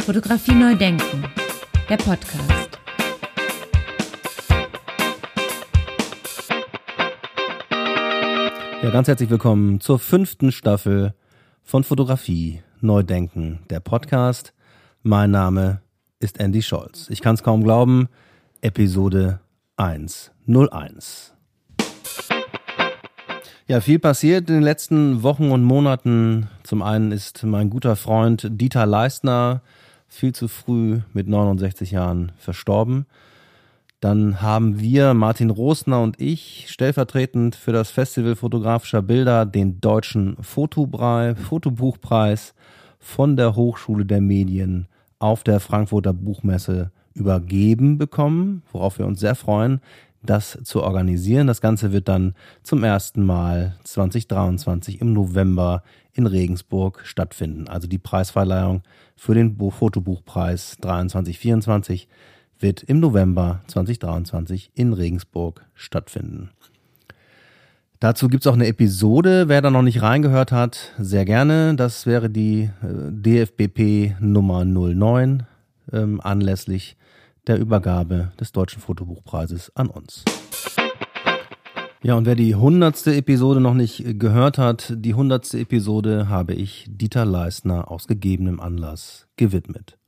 Fotografie neu denken, der Podcast. Ja, ganz herzlich willkommen zur fünften Staffel von Fotografie neu denken, der Podcast. Mein Name ist Andy Scholz. Ich kann es kaum glauben, Episode 101. Ja, viel passiert in den letzten Wochen und Monaten. Zum einen ist mein guter Freund Dieter Leistner viel zu früh mit 69 Jahren verstorben. Dann haben wir, Martin Rosner und ich, stellvertretend für das Festival fotografischer Bilder den deutschen Fotobrei, Fotobuchpreis von der Hochschule der Medien auf der Frankfurter Buchmesse übergeben bekommen, worauf wir uns sehr freuen, das zu organisieren. Das Ganze wird dann zum ersten Mal 2023 im November in Regensburg stattfinden. Also die Preisverleihung für den Fotobuchpreis 23-24 wird im November 2023 in Regensburg stattfinden. Dazu gibt es auch eine Episode, wer da noch nicht reingehört hat, sehr gerne. Das wäre die äh, DFBP Nummer 09 ähm, anlässlich der Übergabe des Deutschen Fotobuchpreises an uns. Ja, und wer die hundertste Episode noch nicht gehört hat, die hundertste Episode habe ich Dieter Leistner aus gegebenem Anlass gewidmet.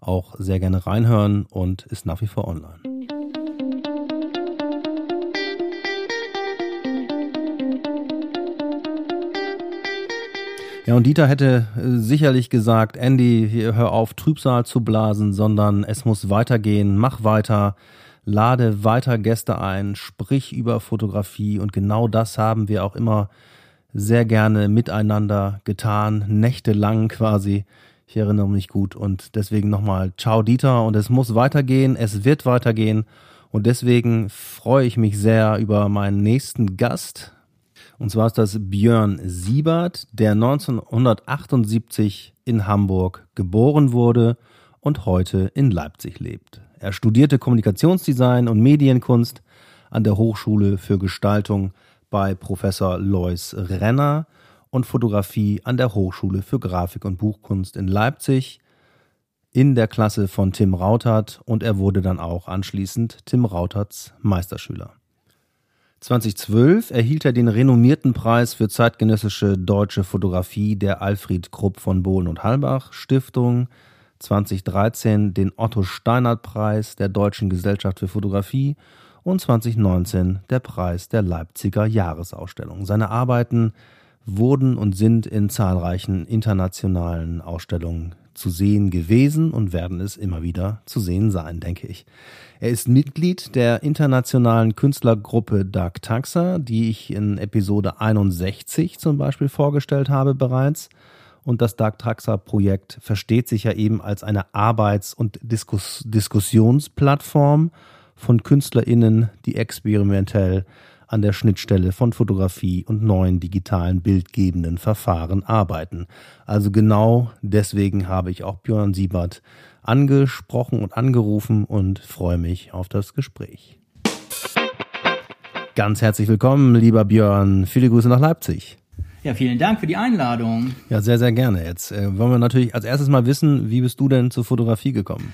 Auch sehr gerne reinhören und ist nach wie vor online. Ja, und Dieter hätte äh, sicherlich gesagt, Andy, hör auf, Trübsal zu blasen, sondern es muss weitergehen, mach weiter, lade weiter Gäste ein, sprich über Fotografie. Und genau das haben wir auch immer sehr gerne miteinander getan, nächtelang quasi. Ich erinnere mich gut. Und deswegen nochmal Ciao Dieter. Und es muss weitergehen, es wird weitergehen. Und deswegen freue ich mich sehr über meinen nächsten Gast, und zwar ist das Björn Siebert, der 1978 in Hamburg geboren wurde und heute in Leipzig lebt. Er studierte Kommunikationsdesign und Medienkunst an der Hochschule für Gestaltung bei Professor Lois Renner und Fotografie an der Hochschule für Grafik und Buchkunst in Leipzig in der Klasse von Tim Rautert und er wurde dann auch anschließend Tim Rauterts Meisterschüler. 2012 erhielt er den renommierten Preis für zeitgenössische deutsche Fotografie der Alfred Krupp von Bohlen und Halbach Stiftung, 2013 den Otto Steinert Preis der Deutschen Gesellschaft für Fotografie und 2019 der Preis der Leipziger Jahresausstellung. Seine Arbeiten wurden und sind in zahlreichen internationalen Ausstellungen zu sehen gewesen und werden es immer wieder zu sehen sein, denke ich. Er ist Mitglied der internationalen Künstlergruppe Dark Taxa, die ich in Episode 61 zum Beispiel vorgestellt habe bereits. Und das Dark Taxa Projekt versteht sich ja eben als eine Arbeits- und Diskus Diskussionsplattform von KünstlerInnen, die experimentell an der Schnittstelle von Fotografie und neuen digitalen bildgebenden Verfahren arbeiten. Also genau deswegen habe ich auch Björn Siebert angesprochen und angerufen und freue mich auf das Gespräch. Ganz herzlich willkommen, lieber Björn. Viele Grüße nach Leipzig. Ja, vielen Dank für die Einladung. Ja, sehr, sehr gerne. Jetzt äh, wollen wir natürlich als erstes mal wissen, wie bist du denn zur Fotografie gekommen?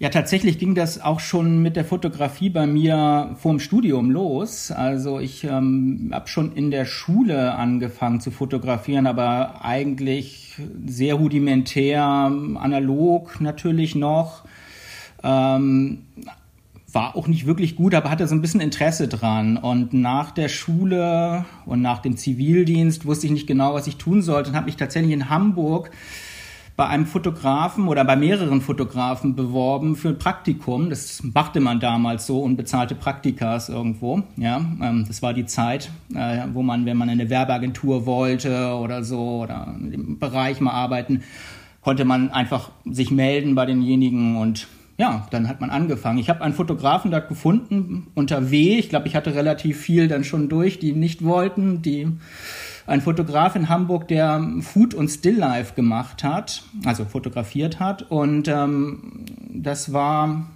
Ja, tatsächlich ging das auch schon mit der Fotografie bei mir vorm Studium los. Also ich ähm, habe schon in der Schule angefangen zu fotografieren, aber eigentlich sehr rudimentär, analog natürlich noch. Ähm, war auch nicht wirklich gut, aber hatte so ein bisschen Interesse dran. Und nach der Schule und nach dem Zivildienst wusste ich nicht genau, was ich tun sollte und habe mich tatsächlich in Hamburg bei einem Fotografen oder bei mehreren Fotografen beworben für ein Praktikum. Das machte man damals so unbezahlte Praktikas irgendwo. Ja, ähm, das war die Zeit, äh, wo man, wenn man eine Werbeagentur wollte oder so oder in dem Bereich mal arbeiten, konnte man einfach sich melden bei denjenigen und ja, dann hat man angefangen. Ich habe einen Fotografen da gefunden unter W. Ich glaube, ich hatte relativ viel dann schon durch, die nicht wollten, die ein Fotograf in Hamburg, der Food und Stilllife gemacht hat, also fotografiert hat. Und ähm, das war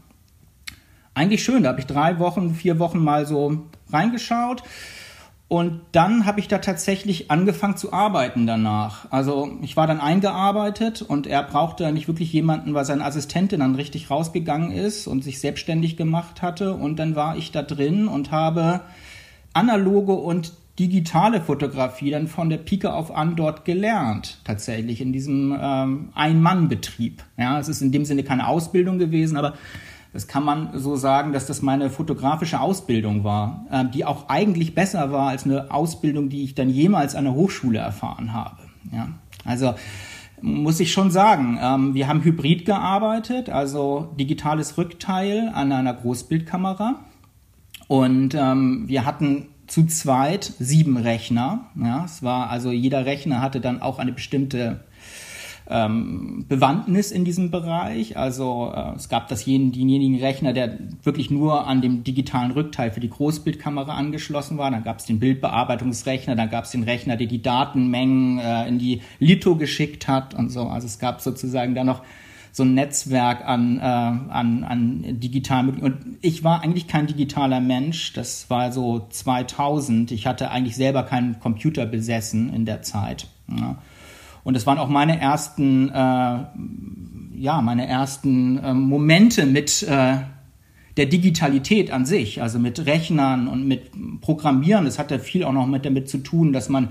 eigentlich schön. Da habe ich drei Wochen, vier Wochen mal so reingeschaut. Und dann habe ich da tatsächlich angefangen zu arbeiten danach. Also ich war dann eingearbeitet und er brauchte nicht wirklich jemanden, weil seine Assistentin dann richtig rausgegangen ist und sich selbstständig gemacht hatte. Und dann war ich da drin und habe analoge und digitale Fotografie dann von der Pike auf an dort gelernt, tatsächlich in diesem ähm, Ein-Mann-Betrieb. Ja, es ist in dem Sinne keine Ausbildung gewesen, aber das kann man so sagen, dass das meine fotografische Ausbildung war, äh, die auch eigentlich besser war als eine Ausbildung, die ich dann jemals an der Hochschule erfahren habe. Ja, also muss ich schon sagen, ähm, wir haben hybrid gearbeitet, also digitales Rückteil an einer Großbildkamera. Und ähm, wir hatten zu zweit sieben Rechner. Ja, es war also jeder Rechner hatte dann auch eine bestimmte ähm, Bewandtnis in diesem Bereich. Also äh, es gab das jeden, denjenigen Rechner, der wirklich nur an dem digitalen Rückteil für die Großbildkamera angeschlossen war. Dann gab es den Bildbearbeitungsrechner, dann gab es den Rechner, der die Datenmengen äh, in die Litho geschickt hat und so. Also es gab sozusagen da noch so ein Netzwerk an, äh, an, an digitalen Und ich war eigentlich kein digitaler Mensch. Das war so 2000. Ich hatte eigentlich selber keinen Computer besessen in der Zeit. Ja. Und es waren auch meine ersten, äh, ja, meine ersten äh, Momente mit äh, der Digitalität an sich, also mit Rechnern und mit Programmieren. Das hatte viel auch noch mit damit zu tun, dass man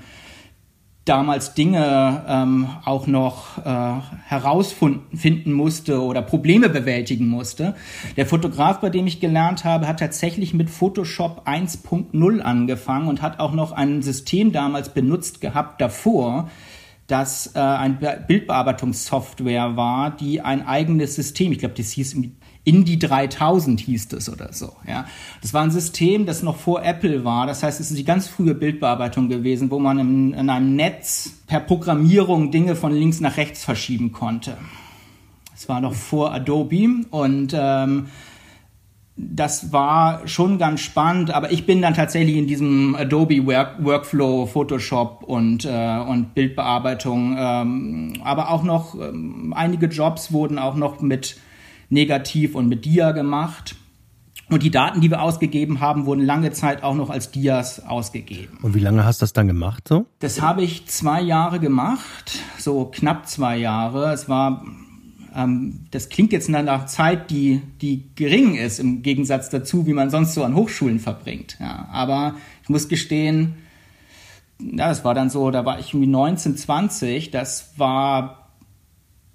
damals Dinge ähm, auch noch äh, herausfinden musste oder Probleme bewältigen musste. Der Fotograf, bei dem ich gelernt habe, hat tatsächlich mit Photoshop 1.0 angefangen und hat auch noch ein System damals benutzt gehabt davor, das äh, ein Bildbearbeitungssoftware war, die ein eigenes System, ich glaube, das hieß Indie 3000 hieß es oder so. Ja, das war ein System, das noch vor Apple war. Das heißt, es ist die ganz frühe Bildbearbeitung gewesen, wo man in, in einem Netz per Programmierung Dinge von links nach rechts verschieben konnte. Es war noch vor Adobe und ähm, das war schon ganz spannend, aber ich bin dann tatsächlich in diesem Adobe Work Workflow, Photoshop und, äh, und Bildbearbeitung, ähm, aber auch noch ähm, einige Jobs wurden auch noch mit Negativ und mit Dia gemacht. Und die Daten, die wir ausgegeben haben, wurden lange Zeit auch noch als Dias ausgegeben. Und wie lange hast du das dann gemacht so? Das habe ich zwei Jahre gemacht, so knapp zwei Jahre. Es war ähm, das klingt jetzt nach einer Zeit, die, die gering ist im Gegensatz dazu, wie man sonst so an Hochschulen verbringt. Ja, aber ich muss gestehen, ja, das war dann so, da war ich irgendwie 19, 20, das war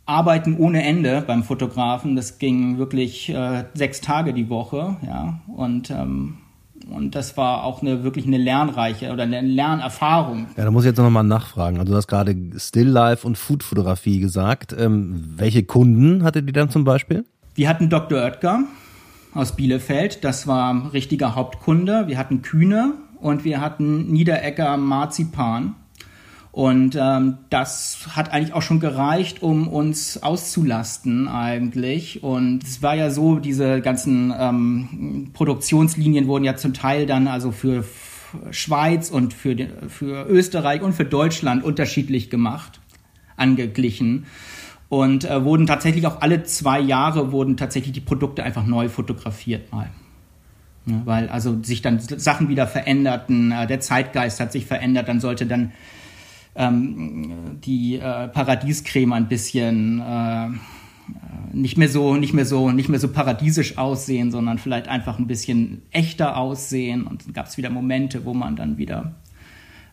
Arbeiten ohne Ende beim Fotografen. Das ging wirklich äh, sechs Tage die Woche, ja. Und ähm, und das war auch eine wirklich eine lernreiche oder eine Lernerfahrung. Ja, da muss ich jetzt noch mal nachfragen. Also du hast gerade Still Life und Food-Fotografie gesagt. Ähm, welche Kunden hattet ihr dann zum Beispiel? Wir hatten Dr. Oetker aus Bielefeld. Das war ein richtiger Hauptkunde. Wir hatten Kühne und wir hatten Niederecker Marzipan. Und ähm, das hat eigentlich auch schon gereicht, um uns auszulasten eigentlich. Und es war ja so, diese ganzen ähm, Produktionslinien wurden ja zum Teil dann also für Schweiz und für, für Österreich und für Deutschland unterschiedlich gemacht, angeglichen. Und äh, wurden tatsächlich auch alle zwei Jahre wurden tatsächlich die Produkte einfach neu fotografiert mal. Ja, weil also sich dann Sachen wieder veränderten, äh, der Zeitgeist hat sich verändert, dann sollte dann ähm, die äh, Paradiescreme ein bisschen äh, nicht mehr so, nicht mehr so, nicht mehr so paradiesisch aussehen, sondern vielleicht einfach ein bisschen echter aussehen. Und dann gab es wieder Momente, wo man dann wieder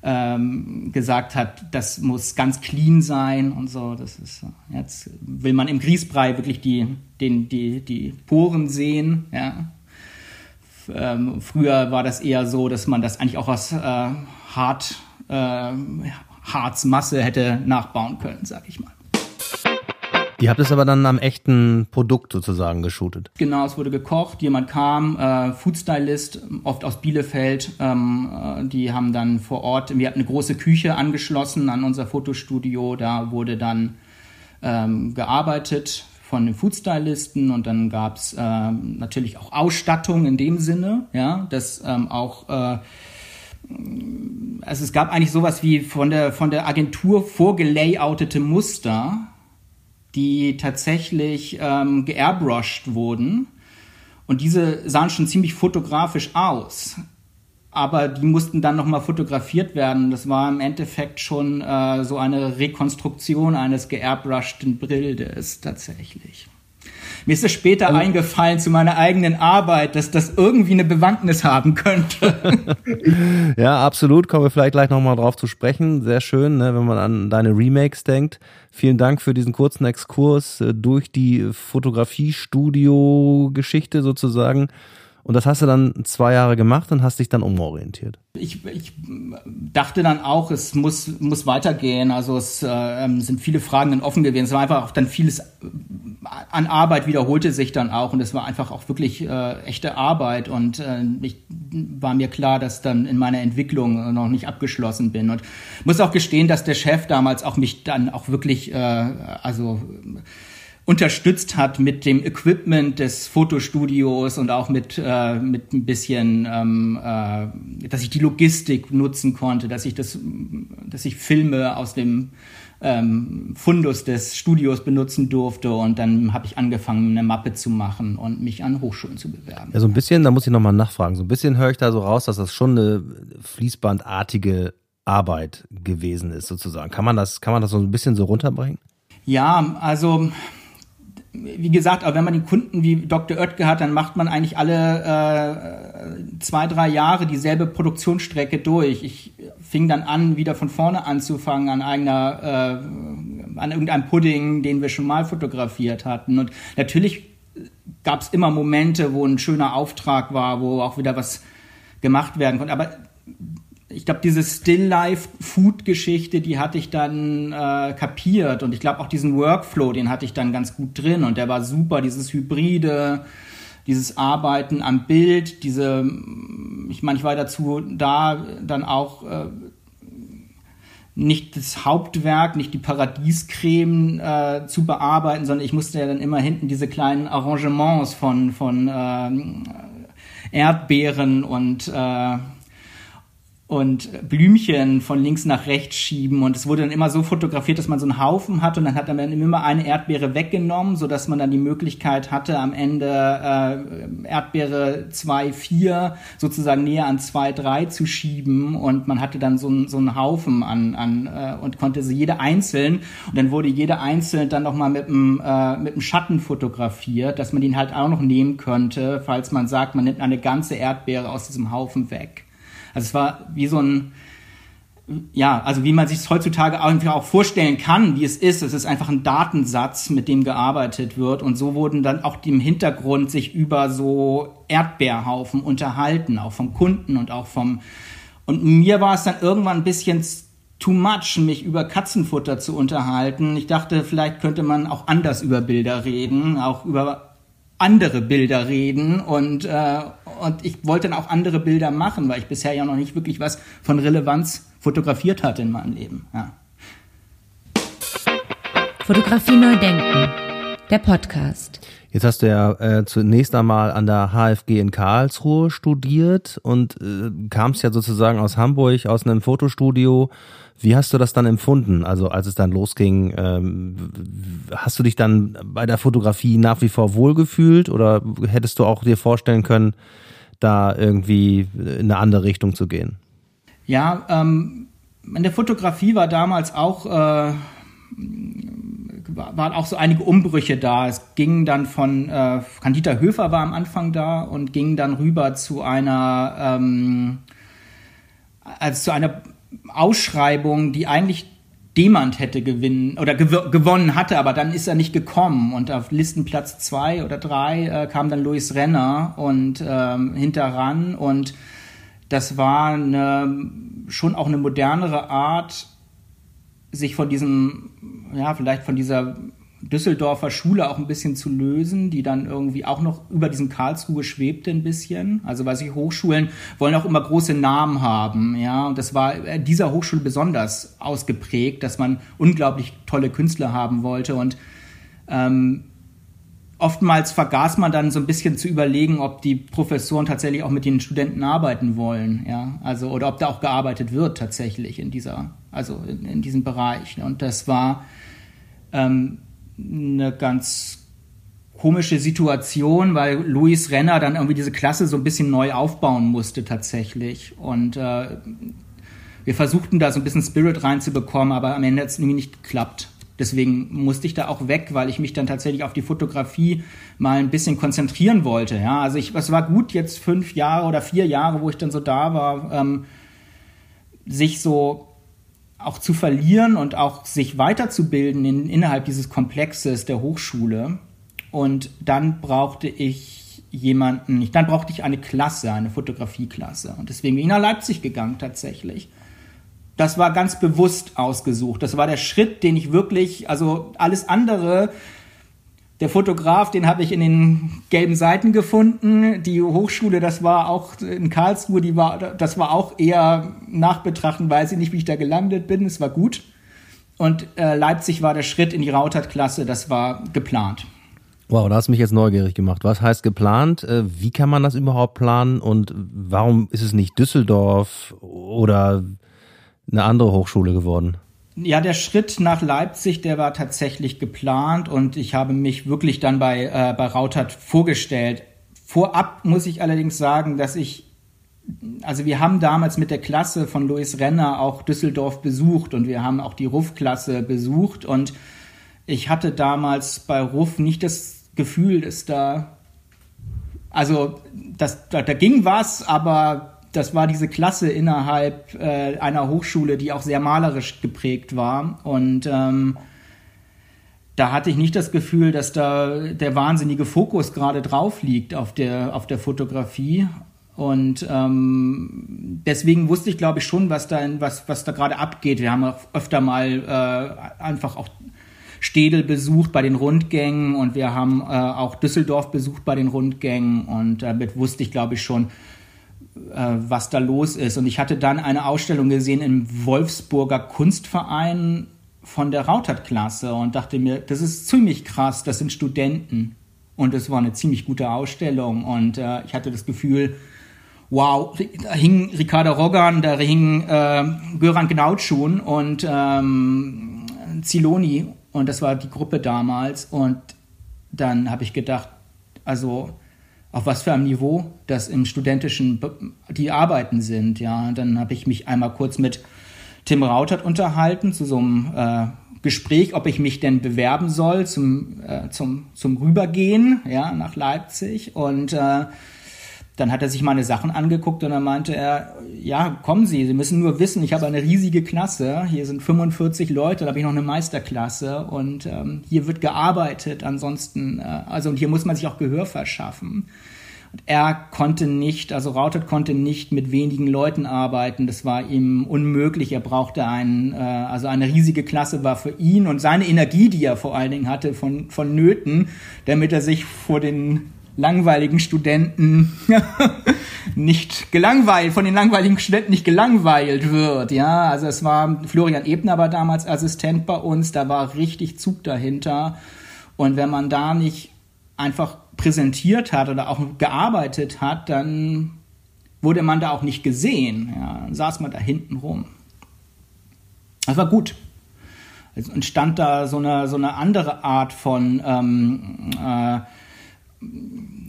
ähm, gesagt hat, das muss ganz clean sein und so. Das ist jetzt will man im Grießbrei wirklich die, den, die, die Poren sehen, ja. Ähm, früher war das eher so, dass man das eigentlich auch aus äh, hart, äh, Harzmasse hätte nachbauen können, sag ich mal. Ihr habt es aber dann am echten Produkt sozusagen geshootet. Genau, es wurde gekocht, jemand kam, äh, Foodstylist, oft aus Bielefeld, ähm, äh, die haben dann vor Ort, wir hatten eine große Küche angeschlossen an unser Fotostudio, da wurde dann ähm, gearbeitet von den Foodstylisten und dann gab es äh, natürlich auch Ausstattung in dem Sinne, ja, dass ähm, auch äh, also es gab eigentlich sowas wie von der, von der Agentur vorgelayoutete Muster, die tatsächlich ähm, geairbrushed wurden. Und diese sahen schon ziemlich fotografisch aus. aber die mussten dann nochmal fotografiert werden. Das war im Endeffekt schon äh, so eine Rekonstruktion eines geairbrushten Brildes tatsächlich. Mir ist es später also, eingefallen zu meiner eigenen Arbeit, dass das irgendwie eine Bewandtnis haben könnte. ja, absolut. Kommen wir vielleicht gleich nochmal drauf zu sprechen. Sehr schön, ne, wenn man an deine Remakes denkt. Vielen Dank für diesen kurzen Exkurs äh, durch die Fotografiestudio-Geschichte sozusagen. Und das hast du dann zwei Jahre gemacht und hast dich dann umorientiert. Ich, ich dachte dann auch, es muss, muss weitergehen. Also es äh, sind viele Fragen dann offen gewesen. Es war einfach auch dann vieles an Arbeit wiederholte sich dann auch und es war einfach auch wirklich äh, echte Arbeit und äh, ich war mir klar, dass dann in meiner Entwicklung noch nicht abgeschlossen bin und muss auch gestehen, dass der Chef damals auch mich dann auch wirklich äh, also unterstützt hat mit dem Equipment des Fotostudios und auch mit, äh, mit ein bisschen, ähm, äh, dass ich die Logistik nutzen konnte, dass ich das, dass ich Filme aus dem ähm, Fundus des Studios benutzen durfte und dann habe ich angefangen, eine Mappe zu machen und mich an Hochschulen zu bewerben. Ja, so ein bisschen, da muss ich nochmal nachfragen, so ein bisschen höre ich da so raus, dass das schon eine fließbandartige Arbeit gewesen ist, sozusagen. Kann man das, kann man das so ein bisschen so runterbringen? Ja, also wie gesagt, auch wenn man den Kunden wie Dr. Oetke hat, dann macht man eigentlich alle äh, zwei, drei Jahre dieselbe Produktionsstrecke durch. Ich fing dann an, wieder von vorne anzufangen an eigener, äh, an irgendeinem Pudding, den wir schon mal fotografiert hatten. Und natürlich gab es immer Momente, wo ein schöner Auftrag war, wo auch wieder was gemacht werden konnte. Aber ich glaube, diese Still-Life-Food-Geschichte, die hatte ich dann äh, kapiert. Und ich glaube auch diesen Workflow, den hatte ich dann ganz gut drin. Und der war super, dieses Hybride, dieses Arbeiten am Bild, diese, ich meine, ich war dazu da, dann auch äh, nicht das Hauptwerk, nicht die Paradiescreme äh, zu bearbeiten, sondern ich musste ja dann immer hinten diese kleinen Arrangements von, von äh, Erdbeeren und äh, und Blümchen von links nach rechts schieben. Und es wurde dann immer so fotografiert, dass man so einen Haufen hat und dann hat man immer eine Erdbeere weggenommen, so dass man dann die Möglichkeit hatte, am Ende äh, Erdbeere 2, 4 sozusagen näher an 2, 3 zu schieben. Und man hatte dann so, einen so einen Haufen an, an äh, und konnte sie jede einzeln. Und dann wurde jede einzeln dann nochmal mit einem äh, mit einem Schatten fotografiert, dass man den halt auch noch nehmen könnte, falls man sagt, man nimmt eine ganze Erdbeere aus diesem Haufen weg. Also es war wie so ein, ja, also wie man sich es heutzutage auch vorstellen kann, wie es ist. Es ist einfach ein Datensatz, mit dem gearbeitet wird. Und so wurden dann auch die im Hintergrund sich über so Erdbeerhaufen unterhalten, auch vom Kunden und auch vom, und mir war es dann irgendwann ein bisschen too much, mich über Katzenfutter zu unterhalten. Ich dachte, vielleicht könnte man auch anders über Bilder reden, auch über andere Bilder reden und, äh, und ich wollte dann auch andere Bilder machen, weil ich bisher ja noch nicht wirklich was von Relevanz fotografiert hatte in meinem Leben. Ja. Fotografie neu denken, der Podcast. Jetzt hast du ja äh, zunächst einmal an der HFG in Karlsruhe studiert und äh, kamst ja sozusagen aus Hamburg, aus einem Fotostudio wie hast du das dann empfunden? Also als es dann losging, ähm, hast du dich dann bei der Fotografie nach wie vor wohlgefühlt oder hättest du auch dir vorstellen können, da irgendwie in eine andere Richtung zu gehen? Ja, ähm, in der Fotografie war damals auch äh, waren auch so einige Umbrüche da. Es ging dann von äh, Candida Höfer war am Anfang da und ging dann rüber zu einer ähm, als zu einer Ausschreibung, die eigentlich Demand hätte gewinnen oder gew gewonnen hatte, aber dann ist er nicht gekommen und auf Listenplatz zwei oder drei äh, kam dann Luis Renner und ähm, hinterran und das war eine, schon auch eine modernere Art, sich von diesem, ja, vielleicht von dieser Düsseldorfer Schule auch ein bisschen zu lösen, die dann irgendwie auch noch über diesen Karlsruhe schwebte ein bisschen. Also weil sie Hochschulen wollen auch immer große Namen haben, ja. Und das war dieser Hochschule besonders ausgeprägt, dass man unglaublich tolle Künstler haben wollte und ähm, oftmals vergaß man dann so ein bisschen zu überlegen, ob die Professoren tatsächlich auch mit den Studenten arbeiten wollen, ja, also oder ob da auch gearbeitet wird tatsächlich in dieser, also in, in diesem Bereich. Und das war ähm, eine ganz komische Situation, weil Luis Renner dann irgendwie diese Klasse so ein bisschen neu aufbauen musste tatsächlich. Und äh, wir versuchten da so ein bisschen Spirit reinzubekommen, aber am Ende hat es irgendwie nicht geklappt. Deswegen musste ich da auch weg, weil ich mich dann tatsächlich auf die Fotografie mal ein bisschen konzentrieren wollte. Ja, also ich, es war gut jetzt fünf Jahre oder vier Jahre, wo ich dann so da war, ähm, sich so auch zu verlieren und auch sich weiterzubilden in, innerhalb dieses Komplexes der Hochschule. Und dann brauchte ich jemanden, dann brauchte ich eine Klasse, eine Fotografieklasse. Und deswegen bin ich nach Leipzig gegangen tatsächlich. Das war ganz bewusst ausgesucht. Das war der Schritt, den ich wirklich, also alles andere, der Fotograf, den habe ich in den gelben Seiten gefunden. Die Hochschule, das war auch in Karlsruhe, die war, das war auch eher nachbetrachten, weiß ich nicht, wie ich da gelandet bin. Es war gut. Und äh, Leipzig war der Schritt in die Rautert-Klasse, das war geplant. Wow, da hast du mich jetzt neugierig gemacht. Was heißt geplant? Äh, wie kann man das überhaupt planen und warum ist es nicht Düsseldorf oder eine andere Hochschule geworden? Ja, der Schritt nach Leipzig, der war tatsächlich geplant und ich habe mich wirklich dann bei, äh, bei Rautert vorgestellt. Vorab muss ich allerdings sagen, dass ich, also wir haben damals mit der Klasse von Louis Renner auch Düsseldorf besucht und wir haben auch die Ruff-Klasse besucht und ich hatte damals bei Ruff nicht das Gefühl, dass da, also das, da, da ging was, aber das war diese Klasse innerhalb äh, einer Hochschule, die auch sehr malerisch geprägt war. Und ähm, da hatte ich nicht das Gefühl, dass da der wahnsinnige Fokus gerade drauf liegt auf der, auf der Fotografie. Und ähm, deswegen wusste ich, glaube ich, schon, was da, was, was da gerade abgeht. Wir haben auch öfter mal äh, einfach auch Städel besucht bei den Rundgängen und wir haben äh, auch Düsseldorf besucht bei den Rundgängen. Und damit wusste ich, glaube ich, schon, was da los ist. Und ich hatte dann eine Ausstellung gesehen im Wolfsburger Kunstverein von der Rautert-Klasse und dachte mir, das ist ziemlich krass, das sind Studenten. Und es war eine ziemlich gute Ausstellung und äh, ich hatte das Gefühl, wow, da hing Ricardo Rogan, da hing äh, Göran Gnautschun und ähm, Ziloni und das war die Gruppe damals und dann habe ich gedacht, also auf was für einem Niveau das im studentischen die Arbeiten sind. Ja, dann habe ich mich einmal kurz mit Tim Rautert unterhalten zu so einem äh, Gespräch, ob ich mich denn bewerben soll zum äh, zum zum Rübergehen, ja, nach Leipzig und äh, dann hat er sich meine Sachen angeguckt und dann meinte er, ja, kommen Sie, Sie müssen nur wissen, ich habe eine riesige Klasse, hier sind 45 Leute, da habe ich noch eine Meisterklasse und ähm, hier wird gearbeitet, ansonsten, äh, also und hier muss man sich auch Gehör verschaffen. Er konnte nicht, also Rautet konnte nicht mit wenigen Leuten arbeiten, das war ihm unmöglich, er brauchte einen, äh, also eine riesige Klasse war für ihn und seine Energie, die er vor allen Dingen hatte, von, von Nöten, damit er sich vor den langweiligen Studenten nicht gelangweilt, von den langweiligen Studenten nicht gelangweilt wird. Ja, also es war Florian Ebner war damals Assistent bei uns, da war richtig Zug dahinter. Und wenn man da nicht einfach präsentiert hat oder auch gearbeitet hat, dann wurde man da auch nicht gesehen. Ja, dann saß man da hinten rum. Das war gut. Es entstand da so eine, so eine andere Art von ähm, äh,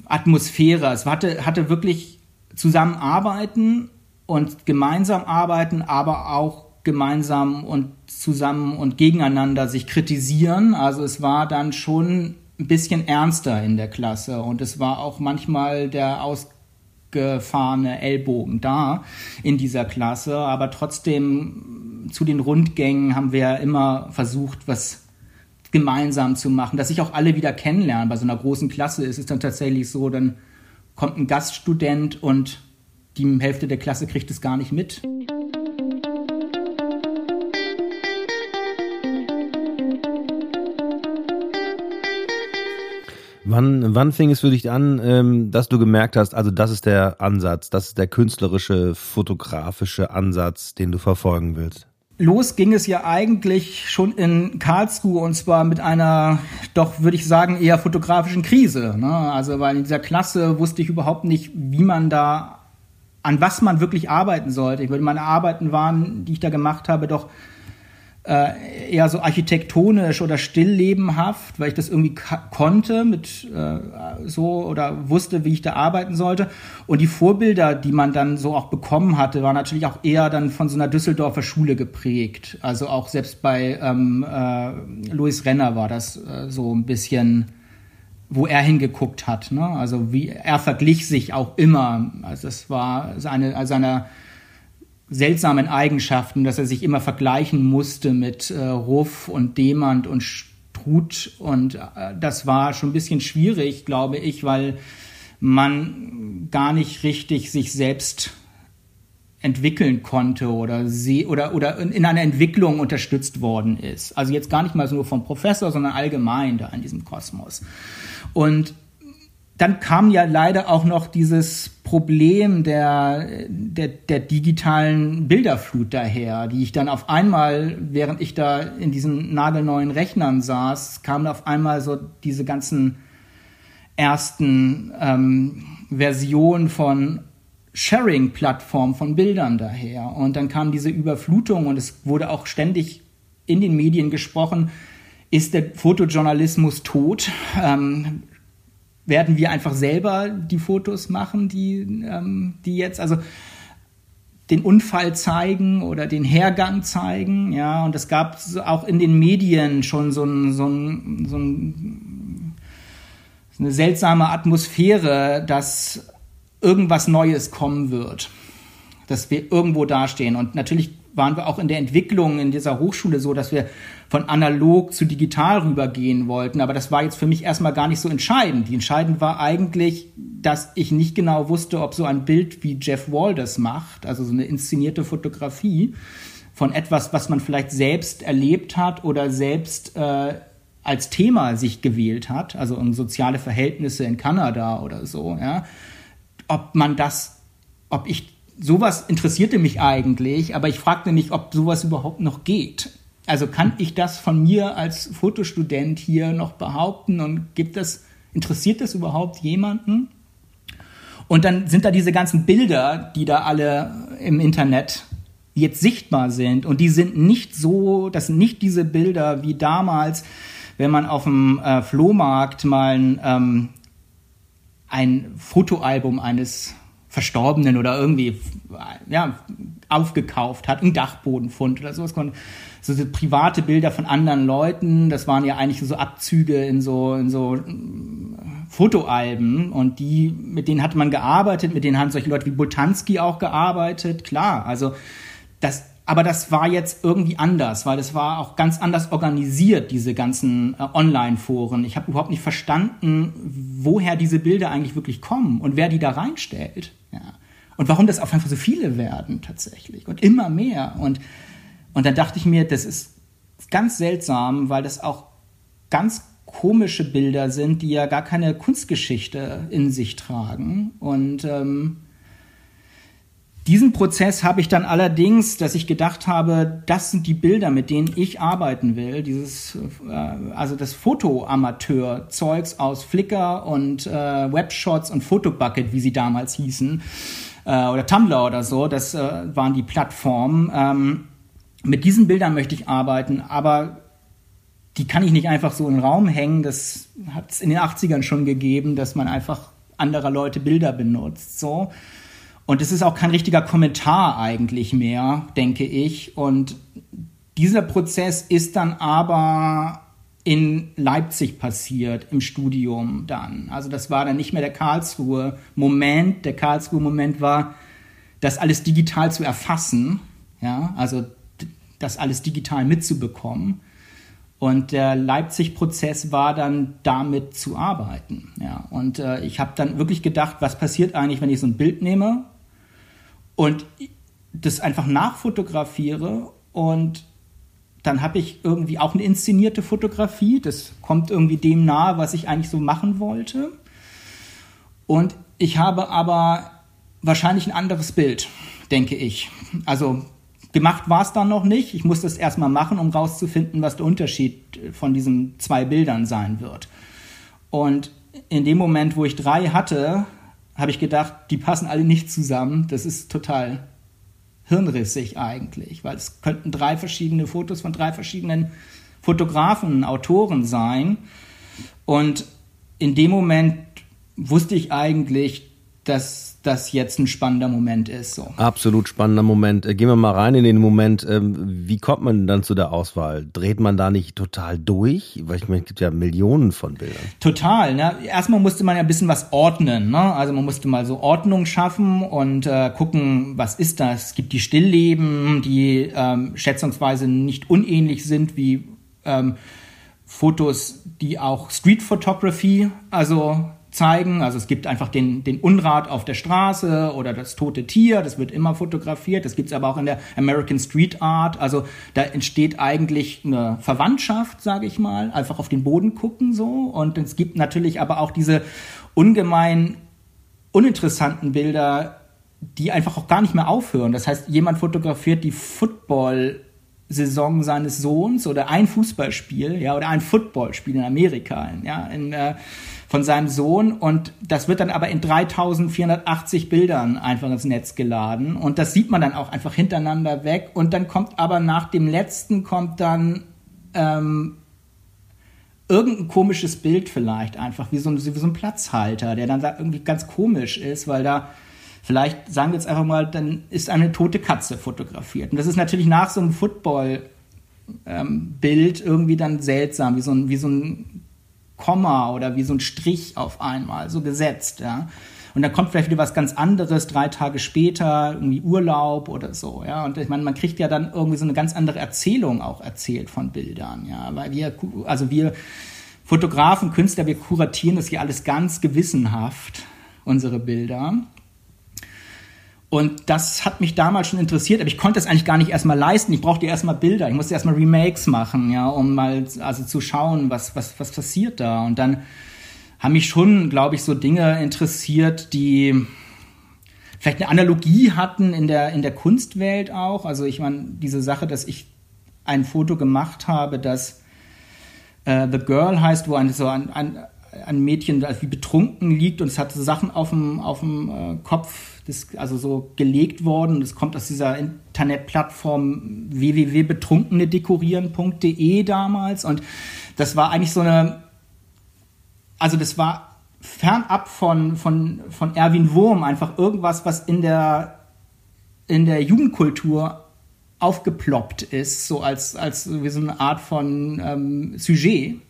Atmosphäre. Es hatte, hatte wirklich zusammenarbeiten und gemeinsam arbeiten, aber auch gemeinsam und zusammen und gegeneinander sich kritisieren. Also es war dann schon ein bisschen ernster in der Klasse und es war auch manchmal der ausgefahrene Ellbogen da in dieser Klasse, aber trotzdem zu den Rundgängen haben wir immer versucht, was gemeinsam zu machen, dass sich auch alle wieder kennenlernen. Bei so einer großen Klasse ist es dann tatsächlich so, dann kommt ein Gaststudent und die Hälfte der Klasse kriegt es gar nicht mit. Wann, wann fing es für dich an, ähm, dass du gemerkt hast, also das ist der Ansatz, das ist der künstlerische, fotografische Ansatz, den du verfolgen willst? Los ging es ja eigentlich schon in Karlsruhe und zwar mit einer, doch würde ich sagen, eher fotografischen Krise. Ne? Also weil in dieser Klasse wusste ich überhaupt nicht, wie man da, an was man wirklich arbeiten sollte. Ich würde meine Arbeiten waren, die ich da gemacht habe, doch äh, eher so architektonisch oder stilllebenhaft, weil ich das irgendwie konnte mit äh, so oder wusste, wie ich da arbeiten sollte. Und die Vorbilder, die man dann so auch bekommen hatte, waren natürlich auch eher dann von so einer Düsseldorfer Schule geprägt. Also auch selbst bei ähm, äh, Louis Renner war das äh, so ein bisschen wo er hingeguckt hat. Ne? Also wie er verglich sich auch immer. Also das war seine, seiner seltsamen Eigenschaften, dass er sich immer vergleichen musste mit äh, Ruff und Demand und Struth. Und äh, das war schon ein bisschen schwierig, glaube ich, weil man gar nicht richtig sich selbst entwickeln konnte oder sie oder oder in einer Entwicklung unterstützt worden ist. Also jetzt gar nicht mal nur vom Professor, sondern allgemein da in diesem Kosmos. Und dann kam ja leider auch noch dieses Problem der, der, der digitalen Bilderflut daher, die ich dann auf einmal, während ich da in diesen nagelneuen Rechnern saß, kamen auf einmal so diese ganzen ersten ähm, Versionen von Sharing-Plattformen von Bildern daher. Und dann kam diese Überflutung und es wurde auch ständig in den Medien gesprochen, ist der Fotojournalismus tot? Ähm, werden wir einfach selber die Fotos machen, die, ähm, die jetzt, also den Unfall zeigen oder den Hergang zeigen, ja, und es gab auch in den Medien schon so, ein, so, ein, so ein, eine seltsame Atmosphäre, dass irgendwas Neues kommen wird, dass wir irgendwo dastehen. Und natürlich waren wir auch in der Entwicklung in dieser Hochschule so, dass wir von analog zu digital rübergehen wollten. Aber das war jetzt für mich erstmal gar nicht so entscheidend. Die entscheidend war eigentlich, dass ich nicht genau wusste, ob so ein Bild wie Jeff Wall das macht, also so eine inszenierte Fotografie von etwas, was man vielleicht selbst erlebt hat oder selbst äh, als Thema sich gewählt hat, also um soziale Verhältnisse in Kanada oder so, ja, ob man das, ob ich sowas interessierte mich eigentlich, aber ich fragte mich, ob sowas überhaupt noch geht. Also kann ich das von mir als Fotostudent hier noch behaupten und gibt das, interessiert das überhaupt jemanden? Und dann sind da diese ganzen Bilder, die da alle im Internet jetzt sichtbar sind. Und die sind nicht so, das sind nicht diese Bilder wie damals, wenn man auf dem äh, Flohmarkt mal ein, ähm, ein Fotoalbum eines Verstorbenen oder irgendwie ja, aufgekauft hat, ein Dachbodenfund oder sowas. So, so private Bilder von anderen Leuten, das waren ja eigentlich so Abzüge in so, in so mm, Fotoalben und die, mit denen hat man gearbeitet, mit denen haben solche Leute wie Boltanski auch gearbeitet, klar. Also das aber das war jetzt irgendwie anders, weil es war auch ganz anders organisiert, diese ganzen äh, Online-Foren. Ich habe überhaupt nicht verstanden, woher diese Bilder eigentlich wirklich kommen und wer die da reinstellt. Ja. Und warum das auf einfach so viele werden tatsächlich und immer mehr. Und, und dann dachte ich mir, das ist ganz seltsam, weil das auch ganz komische Bilder sind, die ja gar keine Kunstgeschichte in sich tragen. Und ähm, diesen Prozess habe ich dann allerdings, dass ich gedacht habe, das sind die Bilder, mit denen ich arbeiten will. Dieses, äh, also das Fotoamateur-Zeugs aus Flickr und äh, Webshots und Fotobucket, wie sie damals hießen, äh, oder Tumblr oder so, das äh, waren die Plattformen. Ähm, mit diesen Bildern möchte ich arbeiten, aber die kann ich nicht einfach so im Raum hängen. Das hat es in den 80ern schon gegeben, dass man einfach anderer Leute Bilder benutzt. So. Und es ist auch kein richtiger Kommentar eigentlich mehr, denke ich. Und dieser Prozess ist dann aber in Leipzig passiert, im Studium dann. Also das war dann nicht mehr der Karlsruhe-Moment. Der Karlsruhe-Moment war, das alles digital zu erfassen, ja, also das alles digital mitzubekommen. Und der Leipzig-Prozess war dann damit zu arbeiten. Ja. Und äh, ich habe dann wirklich gedacht, was passiert eigentlich, wenn ich so ein Bild nehme und das einfach nachfotografiere und dann habe ich irgendwie auch eine inszenierte Fotografie. Das kommt irgendwie dem nahe, was ich eigentlich so machen wollte. Und ich habe aber wahrscheinlich ein anderes Bild, denke ich. Also gemacht war es dann noch nicht. Ich muss das erstmal machen, um rauszufinden, was der Unterschied von diesen zwei Bildern sein wird. Und in dem Moment, wo ich drei hatte, habe ich gedacht, die passen alle nicht zusammen. Das ist total hirnrissig eigentlich, weil es könnten drei verschiedene Fotos von drei verschiedenen Fotografen, Autoren sein. Und in dem Moment wusste ich eigentlich, dass das jetzt ein spannender Moment ist. So. Absolut spannender Moment. Äh, gehen wir mal rein in den Moment. Ähm, wie kommt man dann zu der Auswahl? Dreht man da nicht total durch? Weil ich meine, es gibt ja Millionen von Bildern. Total. Ne? Erstmal musste man ja ein bisschen was ordnen. Ne? Also man musste mal so Ordnung schaffen und äh, gucken, was ist das? Es gibt die Stillleben, die ähm, schätzungsweise nicht unähnlich sind wie ähm, Fotos, die auch Street Photography, also zeigen. Also es gibt einfach den, den Unrat auf der Straße oder das tote Tier, das wird immer fotografiert. Das gibt es aber auch in der American Street Art. Also da entsteht eigentlich eine Verwandtschaft, sage ich mal, einfach auf den Boden gucken so. Und es gibt natürlich aber auch diese ungemein uninteressanten Bilder, die einfach auch gar nicht mehr aufhören. Das heißt, jemand fotografiert die Football Saison seines Sohns oder ein Fußballspiel, ja, oder ein Footballspiel in Amerika, ja, in, äh, von seinem Sohn. Und das wird dann aber in 3480 Bildern einfach ins Netz geladen. Und das sieht man dann auch einfach hintereinander weg. Und dann kommt aber nach dem letzten kommt dann ähm, irgendein komisches Bild vielleicht einfach, wie so, ein, wie so ein Platzhalter, der dann da irgendwie ganz komisch ist, weil da vielleicht sagen wir jetzt einfach mal, dann ist eine tote Katze fotografiert. Und das ist natürlich nach so einem Football ähm, Bild irgendwie dann seltsam, wie so ein, wie so ein Komma oder wie so ein Strich auf einmal, so gesetzt, ja. Und dann kommt vielleicht wieder was ganz anderes, drei Tage später, irgendwie Urlaub oder so, ja. Und ich meine, man kriegt ja dann irgendwie so eine ganz andere Erzählung auch erzählt von Bildern, ja. Weil wir, also wir Fotografen, Künstler, wir kuratieren das hier alles ganz gewissenhaft, unsere Bilder. Und das hat mich damals schon interessiert, aber ich konnte es eigentlich gar nicht erstmal leisten. Ich brauchte erstmal Bilder, ich musste erstmal Remakes machen, ja, um mal also zu schauen, was, was, was passiert da. Und dann haben mich schon, glaube ich, so Dinge interessiert, die vielleicht eine Analogie hatten in der, in der Kunstwelt auch. Also ich meine, diese Sache, dass ich ein Foto gemacht habe, das äh, The Girl heißt, wo ein, so ein, ein, ein Mädchen wie betrunken liegt und es hat so Sachen auf dem, auf dem äh, Kopf das also so gelegt worden. Das kommt aus dieser Internetplattform www.betrunkenedekorieren.de damals. Und das war eigentlich so eine, also das war fernab von, von, von Erwin Wurm einfach irgendwas, was in der, in der Jugendkultur aufgeploppt ist, so als, als wie so eine Art von ähm, Sujet.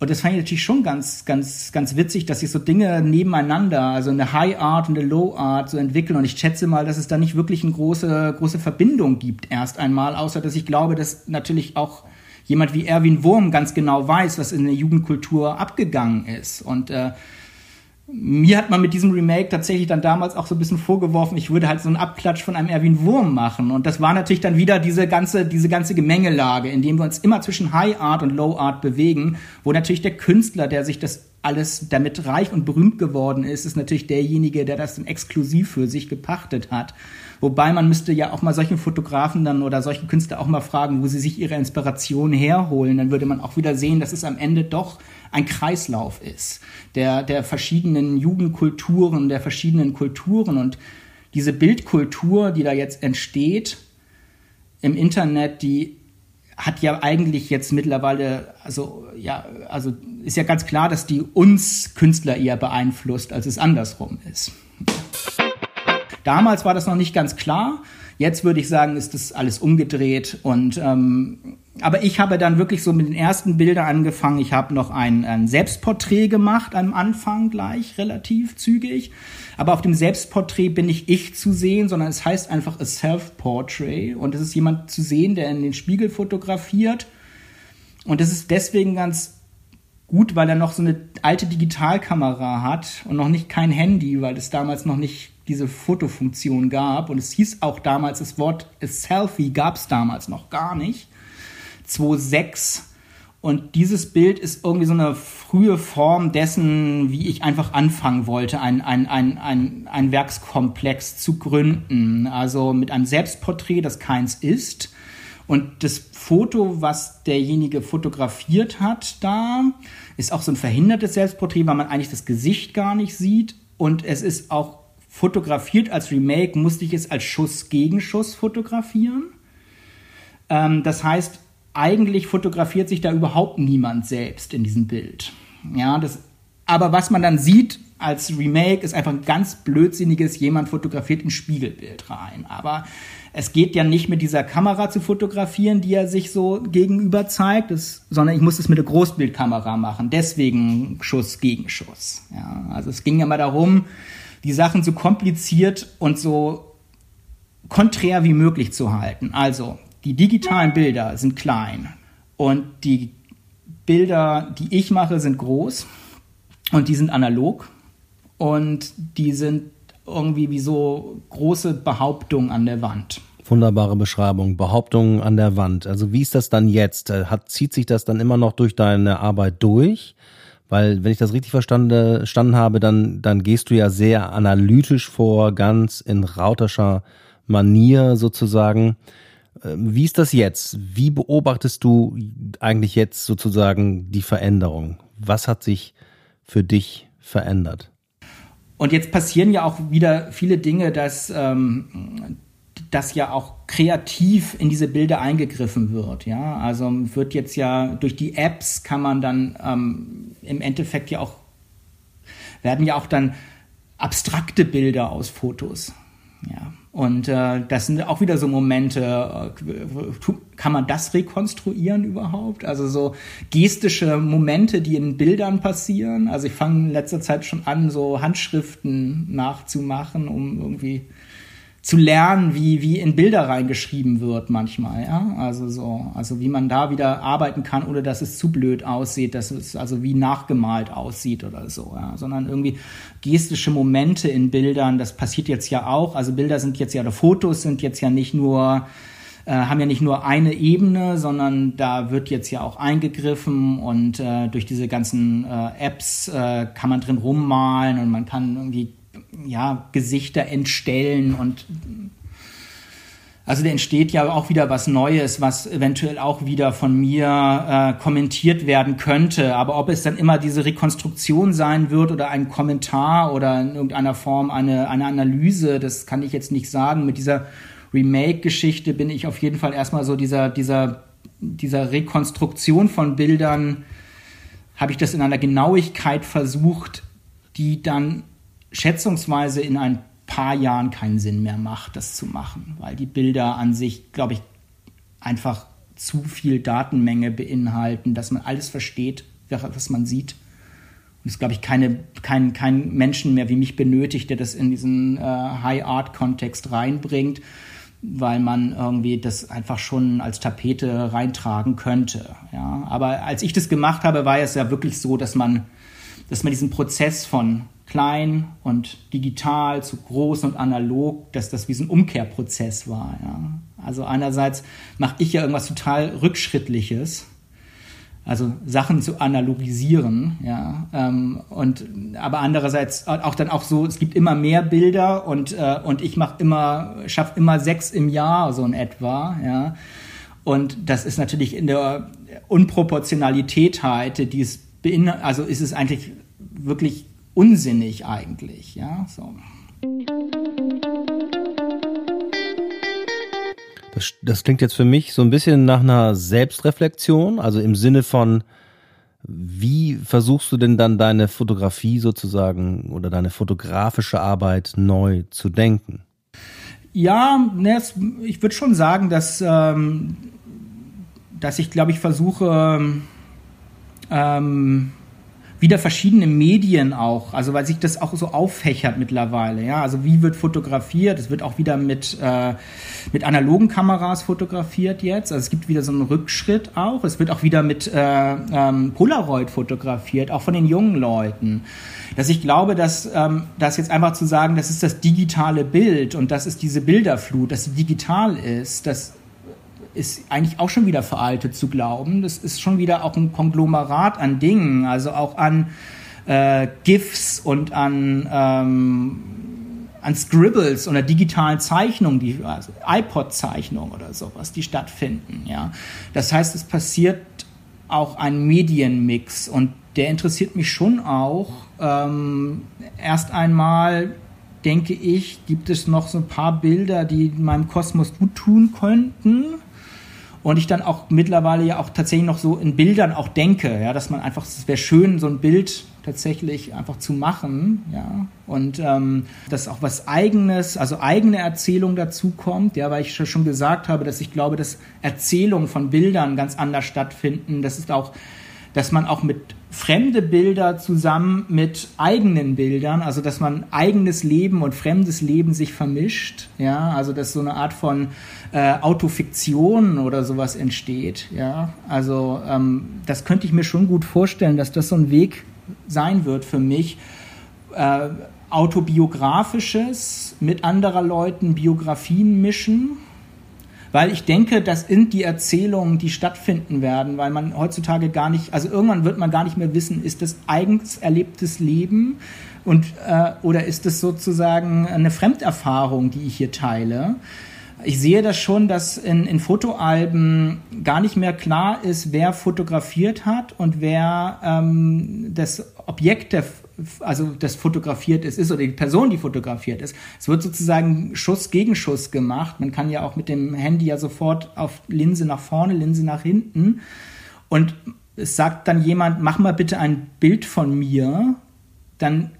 Und das fand ich natürlich schon ganz, ganz, ganz witzig, dass sich so Dinge nebeneinander, also eine High Art und eine Low Art so entwickeln. Und ich schätze mal, dass es da nicht wirklich eine große, große Verbindung gibt erst einmal, außer dass ich glaube, dass natürlich auch jemand wie Erwin Wurm ganz genau weiß, was in der Jugendkultur abgegangen ist. Und äh, mir hat man mit diesem Remake tatsächlich dann damals auch so ein bisschen vorgeworfen, ich würde halt so einen Abklatsch von einem Erwin Wurm machen. Und das war natürlich dann wieder diese ganze, diese ganze Gemengelage, in dem wir uns immer zwischen High Art und Low Art bewegen, wo natürlich der Künstler, der sich das alles damit reich und berühmt geworden ist, ist natürlich derjenige, der das dann exklusiv für sich gepachtet hat. Wobei man müsste ja auch mal solchen Fotografen dann oder solchen Künstler auch mal fragen, wo sie sich ihre Inspiration herholen. Dann würde man auch wieder sehen, dass es am Ende doch ein Kreislauf ist, der, der verschiedenen Jugendkulturen, der verschiedenen Kulturen und diese Bildkultur, die da jetzt entsteht im Internet, die hat ja eigentlich jetzt mittlerweile, also ja, also ist ja ganz klar, dass die uns Künstler eher beeinflusst, als es andersrum ist. Damals war das noch nicht ganz klar. Jetzt würde ich sagen, ist das alles umgedreht. Und ähm, aber ich habe dann wirklich so mit den ersten Bildern angefangen. Ich habe noch ein, ein Selbstporträt gemacht am Anfang gleich, relativ zügig. Aber auf dem Selbstporträt bin nicht ich zu sehen, sondern es heißt einfach a Self-Portrait. Und es ist jemand zu sehen, der in den Spiegel fotografiert. Und das ist deswegen ganz gut, weil er noch so eine alte Digitalkamera hat und noch nicht kein Handy, weil es damals noch nicht diese Fotofunktion gab. Und es hieß auch damals, das Wort Selfie gab es damals noch gar nicht. 2.6 und dieses Bild ist irgendwie so eine frühe Form dessen, wie ich einfach anfangen wollte, ein, ein, ein, ein, ein Werkskomplex zu gründen. Also mit einem Selbstporträt, das keins ist. Und das Foto, was derjenige fotografiert hat da, ist auch so ein verhindertes Selbstporträt, weil man eigentlich das Gesicht gar nicht sieht. Und es ist auch fotografiert als Remake, musste ich es als Schuss gegen Schuss fotografieren. Ähm, das heißt, eigentlich fotografiert sich da überhaupt niemand selbst in diesem Bild. Ja, das, aber was man dann sieht als Remake ist einfach ein ganz blödsinniges, jemand fotografiert ein Spiegelbild rein. Aber es geht ja nicht mit dieser Kamera zu fotografieren, die er sich so gegenüber zeigt, das, sondern ich muss es mit der Großbildkamera machen. Deswegen Schuss gegen Schuss. Ja, also es ging ja mal darum, die Sachen so kompliziert und so konträr wie möglich zu halten. Also die digitalen Bilder sind klein und die Bilder, die ich mache, sind groß und die sind analog und die sind irgendwie wie so große Behauptungen an der Wand. Wunderbare Beschreibung. Behauptungen an der Wand. Also wie ist das dann jetzt? Hat, zieht sich das dann immer noch durch deine Arbeit durch? Weil, wenn ich das richtig verstanden, verstanden habe, dann, dann gehst du ja sehr analytisch vor, ganz in rauterscher Manier sozusagen. Ähm, wie ist das jetzt? Wie beobachtest du eigentlich jetzt sozusagen die Veränderung? Was hat sich für dich verändert? Und jetzt passieren ja auch wieder viele Dinge, dass, ähm, dass ja auch kreativ in diese Bilder eingegriffen wird. Ja, also wird jetzt ja durch die Apps kann man dann ähm, im Endeffekt ja auch werden ja auch dann abstrakte Bilder aus Fotos. Ja, und äh, das sind auch wieder so Momente, äh, kann man das rekonstruieren überhaupt? Also so gestische Momente, die in Bildern passieren. Also ich fange in letzter Zeit schon an, so Handschriften nachzumachen, um irgendwie zu lernen, wie, wie in Bilder reingeschrieben wird manchmal, ja. Also so, also wie man da wieder arbeiten kann, ohne dass es zu blöd aussieht, dass es also wie nachgemalt aussieht oder so, ja. Sondern irgendwie gestische Momente in Bildern, das passiert jetzt ja auch. Also Bilder sind jetzt ja, oder Fotos sind jetzt ja nicht nur, äh, haben ja nicht nur eine Ebene, sondern da wird jetzt ja auch eingegriffen und äh, durch diese ganzen äh, Apps äh, kann man drin rummalen und man kann irgendwie ja, Gesichter entstellen und also da entsteht ja auch wieder was Neues, was eventuell auch wieder von mir äh, kommentiert werden könnte. Aber ob es dann immer diese Rekonstruktion sein wird oder ein Kommentar oder in irgendeiner Form eine, eine Analyse, das kann ich jetzt nicht sagen. Mit dieser Remake-Geschichte bin ich auf jeden Fall erstmal so dieser, dieser, dieser Rekonstruktion von Bildern, habe ich das in einer Genauigkeit versucht, die dann schätzungsweise in ein paar Jahren keinen Sinn mehr macht, das zu machen, weil die Bilder an sich, glaube ich, einfach zu viel Datenmenge beinhalten, dass man alles versteht, was man sieht. Und es, glaube ich, keine, kein, kein Menschen mehr wie mich benötigt, der das in diesen äh, High-Art-Kontext reinbringt, weil man irgendwie das einfach schon als Tapete reintragen könnte. Ja. Aber als ich das gemacht habe, war es ja wirklich so, dass man, dass man diesen Prozess von klein und digital zu groß und analog, dass das wie so ein Umkehrprozess war. Ja. Also einerseits mache ich ja irgendwas total Rückschrittliches, also Sachen zu analogisieren, ja, ähm, und aber andererseits auch dann auch so, es gibt immer mehr Bilder und äh, und ich mache immer, schaffe immer sechs im Jahr so in etwa, ja, und das ist natürlich in der Unproportionalität halt, die es also ist es eigentlich wirklich unsinnig eigentlich, ja, so. Das, das klingt jetzt für mich so ein bisschen nach einer Selbstreflexion, also im Sinne von, wie versuchst du denn dann deine Fotografie sozusagen oder deine fotografische Arbeit neu zu denken? Ja, ne, ich würde schon sagen, dass, ähm, dass ich, glaube ich, versuche, ähm, wieder verschiedene Medien auch, also weil sich das auch so auffächert mittlerweile, ja, also wie wird fotografiert, es wird auch wieder mit, äh, mit analogen Kameras fotografiert jetzt, also es gibt wieder so einen Rückschritt auch, es wird auch wieder mit äh, ähm, Polaroid fotografiert, auch von den jungen Leuten, dass ich glaube, dass ähm, das jetzt einfach zu sagen, das ist das digitale Bild und das ist diese Bilderflut, dass sie digital ist, das ist eigentlich auch schon wieder veraltet zu glauben. Das ist schon wieder auch ein Konglomerat an Dingen, also auch an äh, GIFs und an, ähm, an Scribbles oder digitalen Zeichnungen, die, also iPod-Zeichnungen oder sowas, die stattfinden. Ja. Das heißt, es passiert auch ein Medienmix und der interessiert mich schon auch ähm, erst einmal denke ich, gibt es noch so ein paar Bilder, die meinem Kosmos gut tun könnten. Und ich dann auch mittlerweile ja auch tatsächlich noch so in Bildern auch denke, ja, dass man einfach, es wäre schön, so ein Bild tatsächlich einfach zu machen, ja. Und ähm, dass auch was Eigenes, also eigene Erzählung dazu kommt, ja, weil ich schon gesagt habe, dass ich glaube, dass Erzählungen von Bildern ganz anders stattfinden. Das ist auch, dass man auch mit fremde Bilder zusammen mit eigenen Bildern, also dass man eigenes Leben und fremdes Leben sich vermischt, ja, also dass so eine Art von äh, Autofiktion oder sowas entsteht, ja, also ähm, das könnte ich mir schon gut vorstellen, dass das so ein Weg sein wird für mich, äh, autobiografisches mit anderer Leuten Biografien mischen, weil ich denke, das sind die Erzählungen, die stattfinden werden, weil man heutzutage gar nicht, also irgendwann wird man gar nicht mehr wissen, ist das eigens erlebtes Leben und äh, oder ist es sozusagen eine Fremderfahrung, die ich hier teile? Ich sehe das schon, dass in, in Fotoalben gar nicht mehr klar ist, wer fotografiert hat und wer ähm, das Objekt der also das fotografiert ist, ist oder die Person, die fotografiert ist. Es wird sozusagen Schuss gegen Schuss gemacht. Man kann ja auch mit dem Handy ja sofort auf Linse nach vorne, Linse nach hinten. Und es sagt dann jemand, mach mal bitte ein Bild von mir. Dann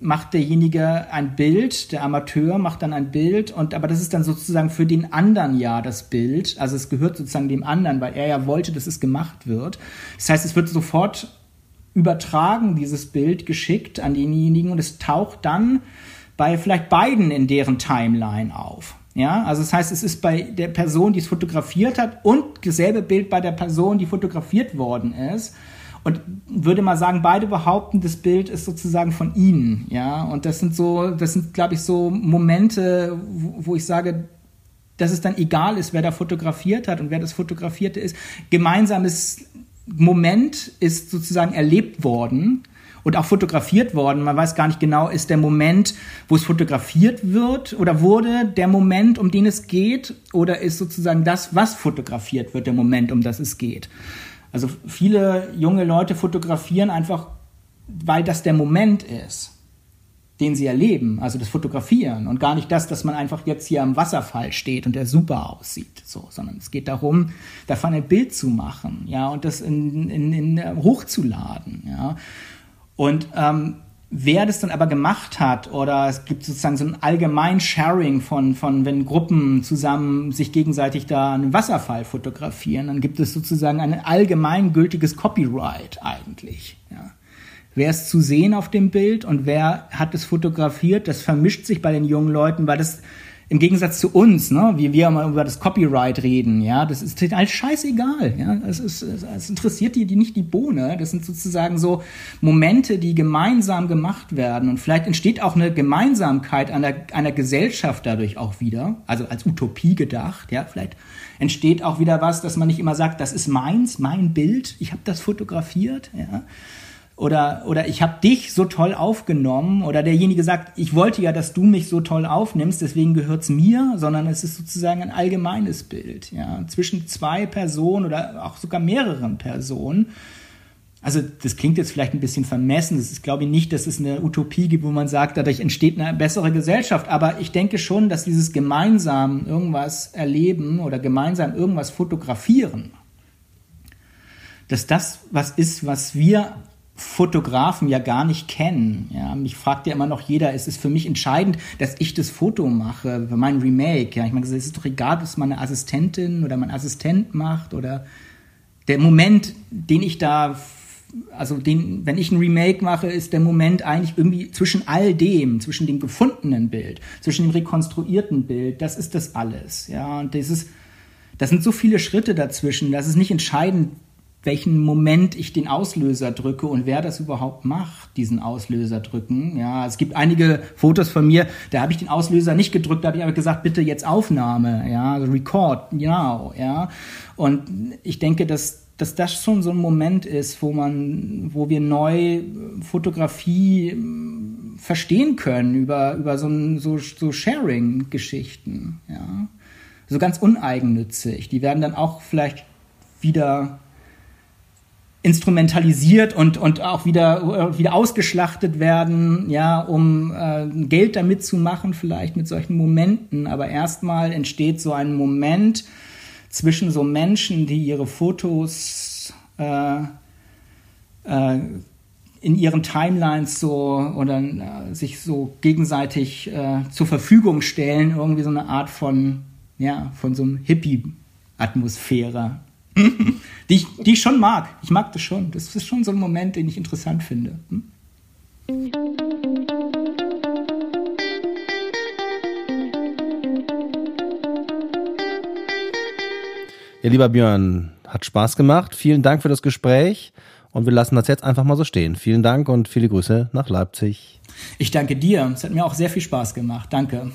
macht derjenige ein Bild, der Amateur macht dann ein Bild und aber das ist dann sozusagen für den anderen ja das Bild, also es gehört sozusagen dem anderen, weil er ja wollte, dass es gemacht wird. Das heißt, es wird sofort übertragen dieses Bild geschickt an denjenigen und es taucht dann bei vielleicht beiden in deren Timeline auf. Ja, also das heißt, es ist bei der Person, die es fotografiert hat und dasselbe Bild bei der Person, die fotografiert worden ist. Und würde mal sagen, beide behaupten, das Bild ist sozusagen von ihnen. Ja, und das sind so, das sind, glaube ich, so Momente, wo, ich sage, dass es dann egal ist, wer da fotografiert hat und wer das Fotografierte ist. Gemeinsames Moment ist sozusagen erlebt worden und auch fotografiert worden. Man weiß gar nicht genau, ist der Moment, wo es fotografiert wird oder wurde der Moment, um den es geht, oder ist sozusagen das, was fotografiert wird, der Moment, um das es geht. Also viele junge Leute fotografieren einfach, weil das der Moment ist den sie erleben, also das Fotografieren und gar nicht das, dass man einfach jetzt hier am Wasserfall steht und der super aussieht, so, sondern es geht darum, davon ein Bild zu machen, ja, und das in, in, in äh, hochzuladen, ja. Und ähm, wer das dann aber gemacht hat oder es gibt sozusagen so ein allgemein Sharing von, von wenn Gruppen zusammen sich gegenseitig da einen Wasserfall fotografieren, dann gibt es sozusagen ein allgemein gültiges Copyright eigentlich, ja. Wer ist zu sehen auf dem Bild und wer hat es fotografiert? Das vermischt sich bei den jungen Leuten, weil das im Gegensatz zu uns, ne, wie wir mal über das Copyright reden, ja, das ist halt scheißegal, ja, es ist, es interessiert die, die nicht die Bohne, das sind sozusagen so Momente, die gemeinsam gemacht werden. Und vielleicht entsteht auch eine Gemeinsamkeit einer, einer Gesellschaft dadurch auch wieder, also als Utopie gedacht, ja, vielleicht entsteht auch wieder was, dass man nicht immer sagt, das ist meins, mein Bild, ich habe das fotografiert, ja, oder, oder ich habe dich so toll aufgenommen oder derjenige sagt, ich wollte ja, dass du mich so toll aufnimmst, deswegen gehört's mir, sondern es ist sozusagen ein allgemeines Bild, ja, zwischen zwei Personen oder auch sogar mehreren Personen. Also das klingt jetzt vielleicht ein bisschen vermessen. Das ist, glaube ich, nicht, dass es eine Utopie gibt, wo man sagt, dadurch entsteht eine bessere Gesellschaft. Aber ich denke schon, dass dieses gemeinsam irgendwas erleben oder gemeinsam irgendwas fotografieren, dass das was ist, was wir Fotografen ja gar nicht kennen. Ja, mich fragt ja immer noch jeder, ist es für mich entscheidend, dass ich das Foto mache, mein Remake. Ja, ich meine, es ist doch egal, es meine Assistentin oder mein Assistent macht oder der Moment, den ich da, also den, wenn ich ein Remake mache, ist der Moment eigentlich irgendwie zwischen all dem, zwischen dem gefundenen Bild, zwischen dem rekonstruierten Bild, das ist das alles. Ja, und das ist, das sind so viele Schritte dazwischen, das ist nicht entscheidend, welchen Moment ich den Auslöser drücke und wer das überhaupt macht, diesen Auslöser drücken. Ja, es gibt einige Fotos von mir, da habe ich den Auslöser nicht gedrückt, da habe ich aber gesagt, bitte jetzt Aufnahme, ja, Record, genau, ja. Und ich denke, dass dass das schon so ein Moment ist, wo man, wo wir neu Fotografie hm, verstehen können über, über so, so, so Sharing-Geschichten, ja. So ganz uneigennützig. Die werden dann auch vielleicht wieder instrumentalisiert und, und auch wieder, wieder ausgeschlachtet werden, ja, um äh, Geld damit zu machen, vielleicht mit solchen Momenten. Aber erstmal entsteht so ein Moment zwischen so Menschen, die ihre Fotos äh, äh, in ihren Timelines so oder äh, sich so gegenseitig äh, zur Verfügung stellen, irgendwie so eine Art von, ja, von so einem Hippie-Atmosphäre. Die, ich, die ich schon mag. Ich mag das schon. Das ist schon so ein Moment, den ich interessant finde. Hm? Ja, lieber Björn, hat Spaß gemacht. Vielen Dank für das Gespräch. Und wir lassen das jetzt einfach mal so stehen. Vielen Dank und viele Grüße nach Leipzig. Ich danke dir. Es hat mir auch sehr viel Spaß gemacht. Danke.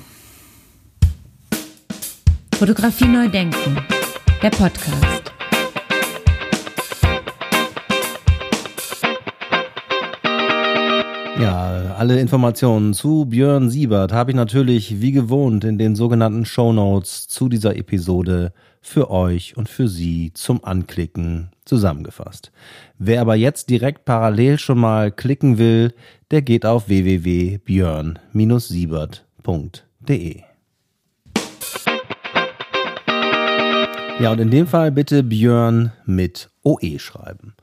Fotografie neu denken. Der Podcast. Ja, alle Informationen zu Björn Siebert habe ich natürlich wie gewohnt in den sogenannten Show Notes zu dieser Episode für euch und für Sie zum Anklicken zusammengefasst. Wer aber jetzt direkt parallel schon mal klicken will, der geht auf www.björn-siebert.de. Ja, und in dem Fall bitte Björn mit OE schreiben.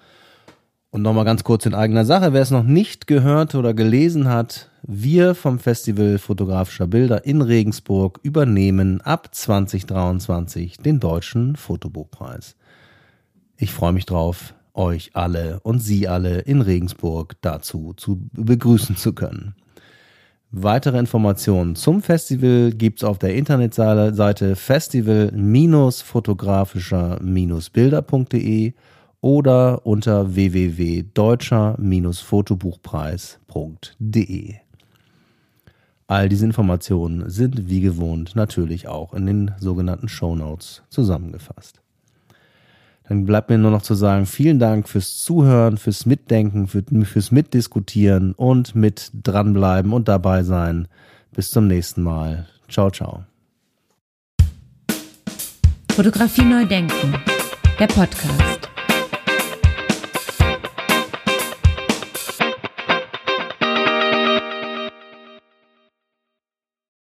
Und nochmal ganz kurz in eigener Sache, wer es noch nicht gehört oder gelesen hat, wir vom Festival Fotografischer Bilder in Regensburg übernehmen ab 2023 den deutschen Fotobuchpreis. Ich freue mich drauf, euch alle und Sie alle in Regensburg dazu zu begrüßen zu können. Weitere Informationen zum Festival gibt's auf der Internetseite festival-fotografischer-bilder.de oder unter www.deutscher-fotobuchpreis.de. All diese Informationen sind wie gewohnt natürlich auch in den sogenannten Show Notes zusammengefasst. Dann bleibt mir nur noch zu sagen, vielen Dank fürs Zuhören, fürs Mitdenken, fürs Mitdiskutieren und mit dranbleiben und dabei sein. Bis zum nächsten Mal. Ciao, ciao. Fotografie neu denken. Der Podcast.